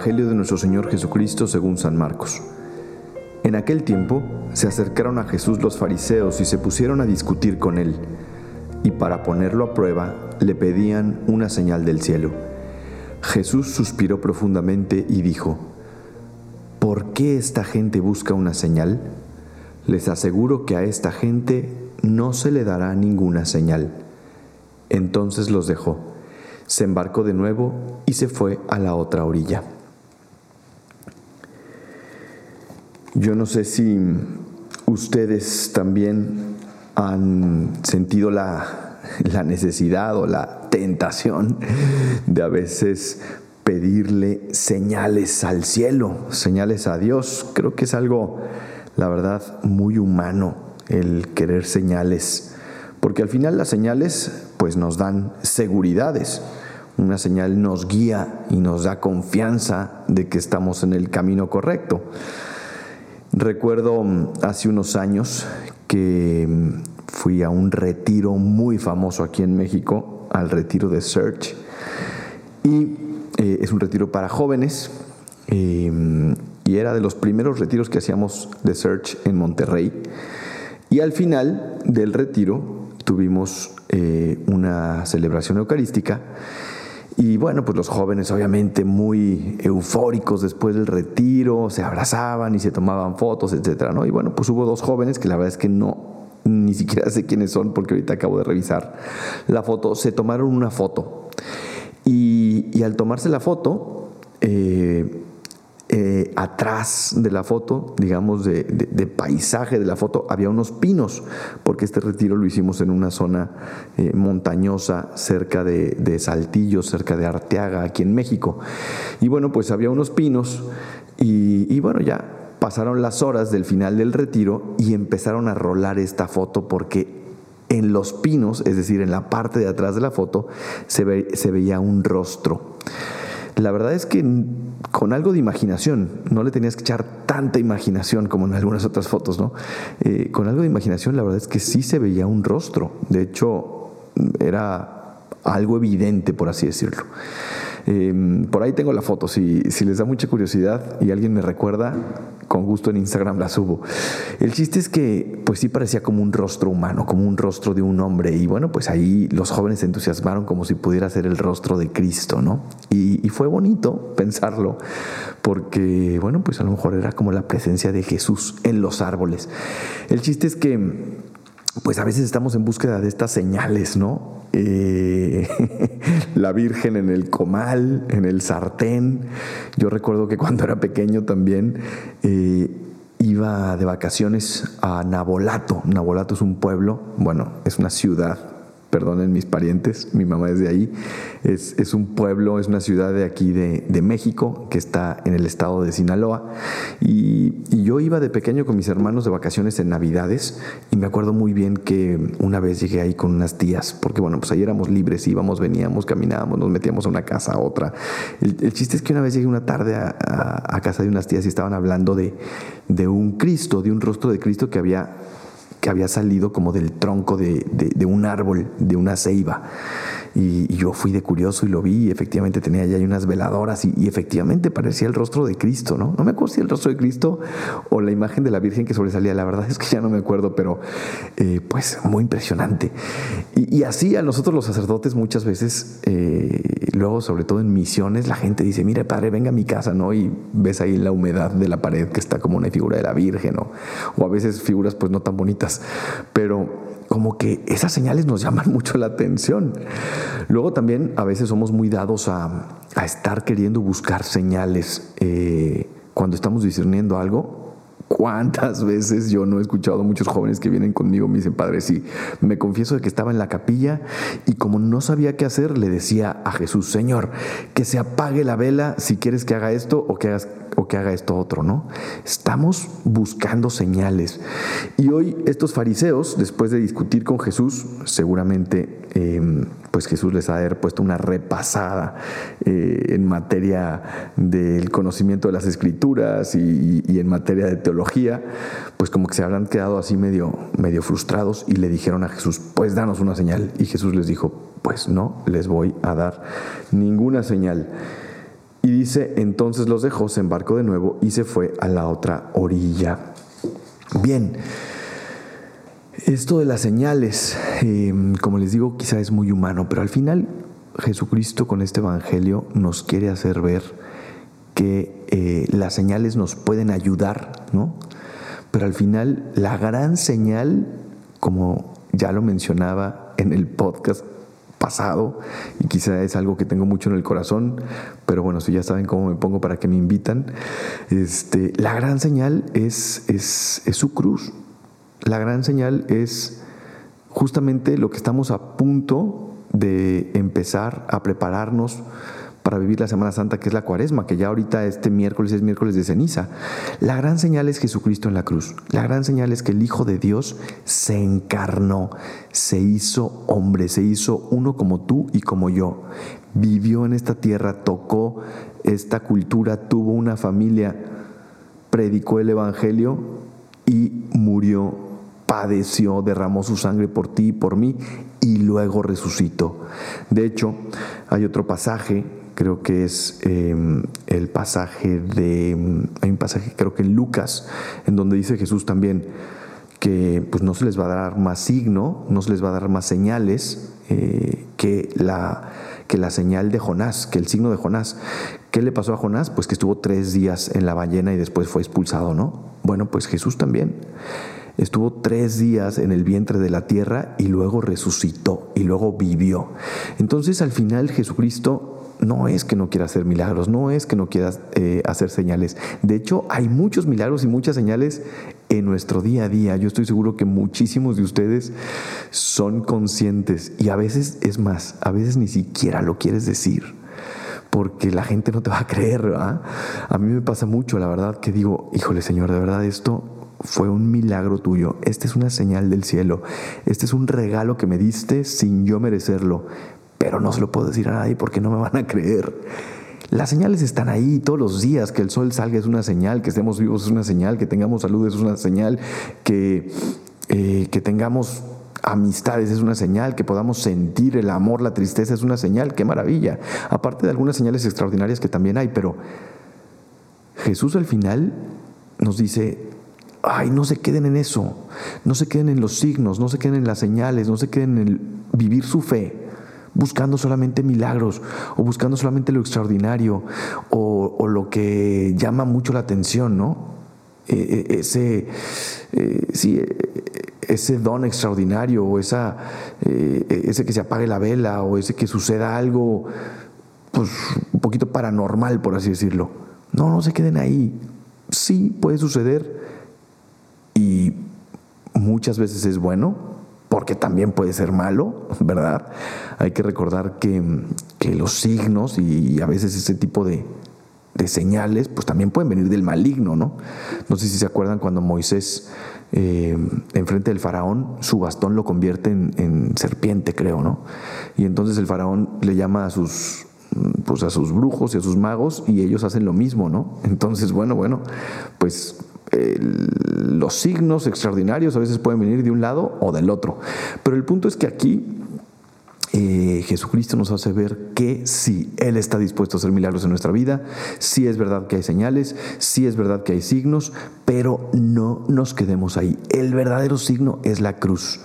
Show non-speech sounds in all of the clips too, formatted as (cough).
Evangelio de nuestro Señor Jesucristo según San Marcos. En aquel tiempo se acercaron a Jesús los fariseos y se pusieron a discutir con él, y para ponerlo a prueba le pedían una señal del cielo. Jesús suspiró profundamente y dijo, ¿por qué esta gente busca una señal? Les aseguro que a esta gente no se le dará ninguna señal. Entonces los dejó se embarcó de nuevo y se fue a la otra orilla. Yo no sé si ustedes también han sentido la, la necesidad o la tentación de a veces pedirle señales al cielo, señales a Dios. Creo que es algo, la verdad, muy humano el querer señales, porque al final las señales pues nos dan seguridades. Una señal nos guía y nos da confianza de que estamos en el camino correcto. Recuerdo mm, hace unos años que mm, fui a un retiro muy famoso aquí en México, al retiro de Search. Y eh, es un retiro para jóvenes. Em, y era de los primeros retiros que hacíamos de Search en Monterrey. Y al final del retiro tuvimos eh, una celebración eucarística y bueno, pues los jóvenes obviamente muy eufóricos después del retiro, se abrazaban y se tomaban fotos, etcétera, ¿no? Y bueno, pues hubo dos jóvenes que la verdad es que no, ni siquiera sé quiénes son porque ahorita acabo de revisar la foto, se tomaron una foto. Y, al tomarse la foto, eh, atrás de la foto, digamos, de, paisaje de la foto, había unos pinos, porque este retiro lo hicimos en una zona eh, montañosa cerca de, Saltillo, cerca de Arteaga, aquí en México. Y bueno, pues había unos pinos y, bueno, ya pasaron las horas del final del retiro y empezaron a rolar esta foto porque en los pinos, es decir, en la parte de atrás de la foto, se veía un rostro. La verdad es que con algo de imaginación, no le tenías que echar tanta imaginación como en algunas otras fotos, ¿no? Eh, con algo de imaginación, la verdad es que sí se veía un rostro. De hecho, era algo evidente, por así decirlo. Em, por ahí tengo la foto, si, si les da mucha curiosidad y alguien me recuerda, con gusto en Instagram la subo. El chiste es que pues sí parecía como un rostro humano, como un rostro de un hombre y bueno, pues ahí los jóvenes se entusiasmaron como si pudiera ser el rostro de Cristo, ¿no? Y, y fue bonito pensarlo porque bueno, pues a lo mejor era como la presencia de Jesús en los árboles. El chiste es que pues a veces estamos en búsqueda de estas señales, ¿no? Eh, (laughs) la Virgen en el comal, en el sartén. Yo recuerdo que cuando era pequeño también eh, iba de vacaciones a Nabolato. Nabolato es un pueblo, bueno, es una ciudad perdonen mis parientes, mi mamá es de ahí, es, es un pueblo, es una ciudad de aquí de, de, México que está en el estado de Sinaloa. Y, y, yo iba de pequeño con mis hermanos de vacaciones en Navidades y me acuerdo muy bien que una vez llegué ahí con unas tías, porque bueno, pues ahí éramos libres, íbamos, veníamos, caminábamos, nos metíamos a una casa a otra. El, chiste es que una vez llegué una tarde a, a, a casa de unas tías y estaban hablando de, de un Cristo, de un rostro de Cristo que había que había salido como del tronco de, de, un árbol, de una ceiba. Y, yo fui de curioso y lo vi y efectivamente tenía ya unas veladoras y, efectivamente parecía el rostro de Cristo, ¿no? No me acuerdo si el rostro de Cristo o la imagen de la Virgen que sobresalía, la verdad es que ya no me acuerdo, pero eh, pues muy impresionante. Y, así a nosotros los sacerdotes muchas veces, eh, luego sobre todo en misiones, la gente dice, mire padre, venga a mi casa, ¿no? Y ves ahí la humedad de la pared que está como una figura de la Virgen, ¿no? O a veces figuras pues no tan bonitas, pero como que esas señales nos llaman (laughs) mucho la atención. Luego también a veces somos muy dados a, estar queriendo buscar señales eh, cuando estamos discerniendo algo. ¿Cuántas veces yo no he escuchado a muchos jóvenes que vienen conmigo me dicen, padre, sí, me confieso de que estaba en la capilla y como no sabía qué hacer, le decía a Jesús, Señor, que se apague la vela si quieres que haga esto o que hagas o que haga esto otro, ¿no? Estamos buscando señales. Y hoy estos fariseos, después de discutir con Jesús, seguramente em, pues Jesús les ha haber puesto una repasada eh, en materia del conocimiento de las escrituras y, en materia de teología, pues como que se habrán quedado así medio, medio frustrados y le dijeron a Jesús, pues danos una señal. Y Jesús les dijo, pues no les voy a dar ninguna señal. Y dice, entonces los dejó, se embarcó de nuevo y se fue a la otra orilla. Bien, esto de las señales, em, como les digo, quizá es muy humano, pero al final Jesucristo con este Evangelio nos quiere hacer ver que eh, las señales nos pueden ayudar, ¿no? Pero al final la gran señal, como ya lo mencionaba en el podcast pasado y quizá es algo que tengo mucho en el corazón, pero bueno, si ya saben cómo me pongo para que me invitan, este, la gran señal es, es su cruz. La gran señal es justamente lo que estamos a punto de empezar a prepararnos para vivir la Semana Santa, que es la cuaresma, que ya ahorita este miércoles es miércoles de ceniza. La gran señal es Jesucristo en la cruz. La gran señal es que el Hijo de Dios se encarnó, se hizo hombre, se hizo uno como tú y como yo. Vivió en esta tierra, tocó esta cultura, tuvo una familia, predicó el Evangelio y murió, padeció, derramó su sangre por ti y por mí y luego resucitó. De hecho, hay otro pasaje creo que es em, el pasaje de, hay un pasaje creo que en Lucas, en donde dice Jesús también que pues no se les va a dar más signo, no se les va a dar más señales eh, que, la, que la señal de Jonás, que el signo de Jonás. ¿Qué le pasó a Jonás? Pues que estuvo tres días en la ballena y después fue expulsado, ¿no? Bueno, pues Jesús también estuvo tres días en el vientre de la tierra y luego resucitó y luego vivió. Entonces al final Jesucristo no es que no quiera hacer milagros, no es que no quiera eh, hacer señales. De hecho, hay muchos milagros y muchas señales en nuestro día a día. Yo estoy seguro que muchísimos de ustedes son conscientes y a veces es más, a veces ni siquiera lo quieres decir porque la gente no te va a creer. A mí me pasa mucho, la verdad, que digo, híjole Señor, de verdad esto fue un milagro tuyo. Esta es una señal del cielo. Este es un regalo que me diste sin yo merecerlo pero no se lo puedo decir a nadie porque no me van a creer. Las señales están ahí todos los días, que el sol salga es una señal, que estemos vivos es una señal, que tengamos salud es una señal, que, eh, que tengamos amistades es una señal, que podamos sentir el amor, la tristeza es una señal, qué maravilla. Aparte de algunas señales extraordinarias que también hay, pero Jesús al final nos dice, ay, no se queden en eso, no se queden en los signos, no se queden en las señales, no se queden en vivir su fe buscando solamente milagros o buscando solamente lo extraordinario o, lo que llama mucho la atención, ¿no? E, e, ese, eh, sí, ese don extraordinario o esa, eh, ese que se apague la vela o ese que suceda algo pues, un poquito paranormal, por así decirlo. No, no se queden ahí. Sí puede suceder muchas veces es bueno, porque también puede ser malo, ¿verdad? Hay que recordar que, los signos y a veces ese tipo de, señales, pues también pueden venir del maligno, ¿no? No sé si se acuerdan cuando Moisés, eh, enfrente del faraón, su bastón lo convierte en, en, serpiente, creo, ¿no? Y entonces el faraón le llama a sus, pues a sus brujos y a sus magos y ellos hacen lo mismo, ¿no? Entonces, bueno, bueno, pues los signos extraordinarios a veces pueden venir de un lado o del otro. Pero el punto es que aquí eh, Jesucristo nos hace ver que sí, Él está dispuesto a hacer milagros en nuestra vida, sí es verdad que hay señales, sí es verdad que hay signos, pero no nos quedemos ahí. El verdadero signo es la cruz.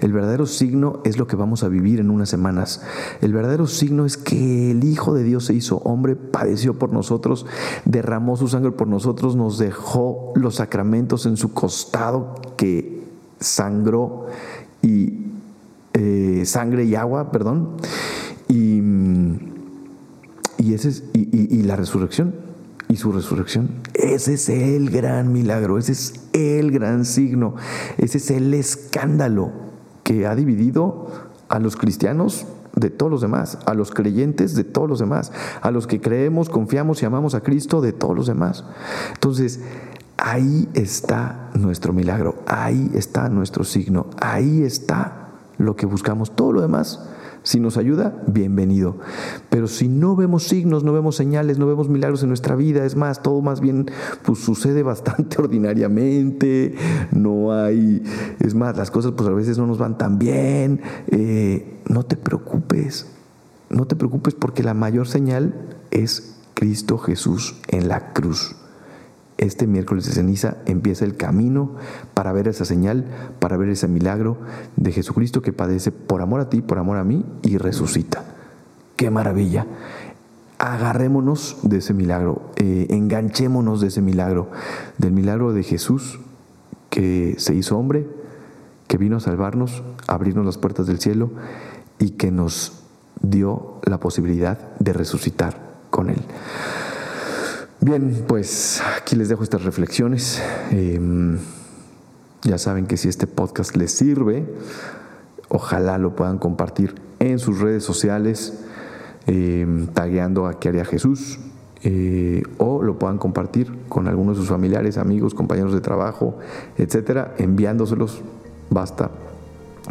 El verdadero signo es lo que vamos a vivir en unas semanas. El verdadero signo es que el Hijo de Dios se hizo hombre, padeció por nosotros, derramó su sangre por nosotros, nos dejó los sacramentos en su costado que sangró y eh, sangre y agua, perdón, y, es, y la resurrección y su resurrección. Ese es el gran milagro, ese es el gran signo, ese es el escándalo que ha dividido a los cristianos de todos los demás, a los creyentes de todos los demás, a los que creemos, confiamos y amamos a Cristo de todos los demás. Entonces, ahí está nuestro milagro, ahí está nuestro signo, ahí está lo que buscamos. Todo lo demás si nos ayuda, bienvenido. Pero si no vemos signos, no vemos señales, no vemos milagros en nuestra vida, es más, todo más bien pues, sucede (laughs) bastante ordinariamente, no hay, es más, las cosas pues a veces no nos van tan bien, eh, no te preocupes, no te preocupes porque la mayor señal es Cristo Jesús en la cruz. Este miércoles de ceniza empieza el camino para ver esa señal, para ver ese milagro de Jesucristo que padece por amor a ti, por amor a mí y resucita. ¡Qué maravilla! Agarrémonos de ese milagro, eh, enganchémonos de ese milagro, del milagro de Jesús que se hizo hombre, que vino a salvarnos, a abrirnos las puertas del cielo y que nos dio la posibilidad de resucitar con Él. Bien, pues aquí les dejo estas reflexiones. Em, ya saben que si este podcast les sirve, ojalá lo puedan compartir en sus redes sociales, eh, tagueando a qué haría Jesús, eh, o lo puedan compartir con algunos de sus familiares, amigos, compañeros de trabajo, etcétera, enviándoselos. Basta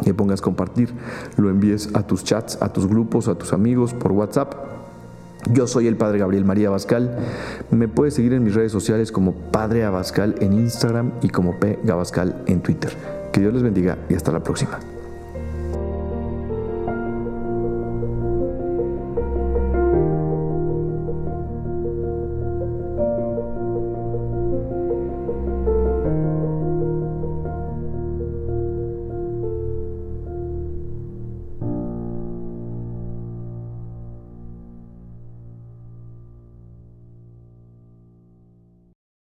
que pongas compartir, lo envíes a tus chats, a tus grupos, a tus amigos por WhatsApp yo soy el Padre Gabriel María Abascal. Me puedes seguir en mis redes sociales como Padre Abascal en Instagram y como P Gabascal en Twitter. Que Dios les bendiga y hasta la próxima.